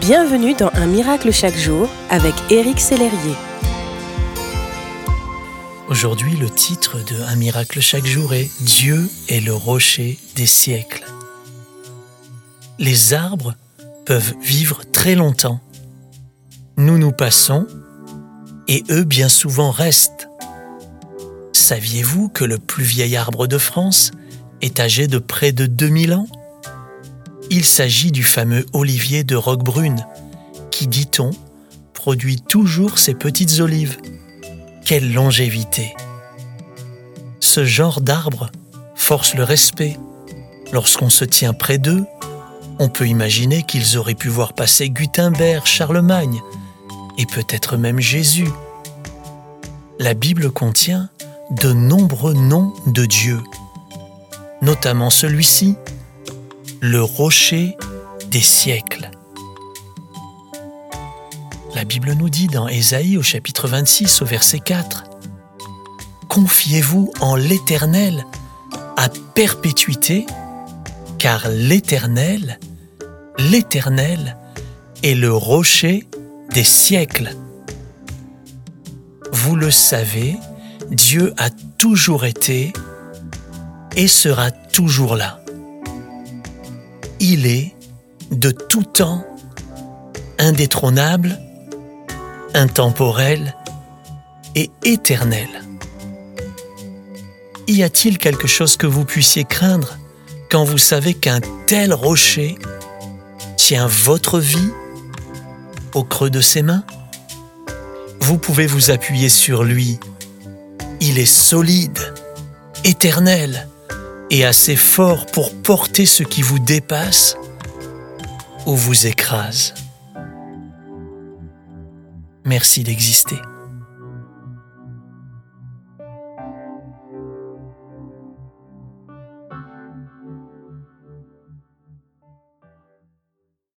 Bienvenue dans Un miracle chaque jour avec Éric Sellerier. Aujourd'hui, le titre de Un miracle chaque jour est Dieu est le rocher des siècles. Les arbres peuvent vivre très longtemps. Nous nous passons et eux bien souvent restent. Saviez-vous que le plus vieil arbre de France est âgé de près de 2000 ans? Il s'agit du fameux olivier de Roquebrune, qui, dit-on, produit toujours ses petites olives. Quelle longévité Ce genre d'arbre force le respect. Lorsqu'on se tient près d'eux, on peut imaginer qu'ils auraient pu voir passer Gutenberg, Charlemagne, et peut-être même Jésus. La Bible contient de nombreux noms de Dieu, notamment celui-ci, le rocher des siècles. La Bible nous dit dans Ésaïe au chapitre 26 au verset 4, Confiez-vous en l'Éternel à perpétuité, car l'Éternel, l'Éternel est le rocher des siècles. Vous le savez, Dieu a toujours été et sera toujours là il est de tout temps indétrônable, intemporel et éternel. Y a-t-il quelque chose que vous puissiez craindre quand vous savez qu'un tel rocher tient votre vie au creux de ses mains? Vous pouvez vous appuyer sur lui. Il est solide, éternel, et assez fort pour porter ce qui vous dépasse ou vous écrase. Merci d'exister.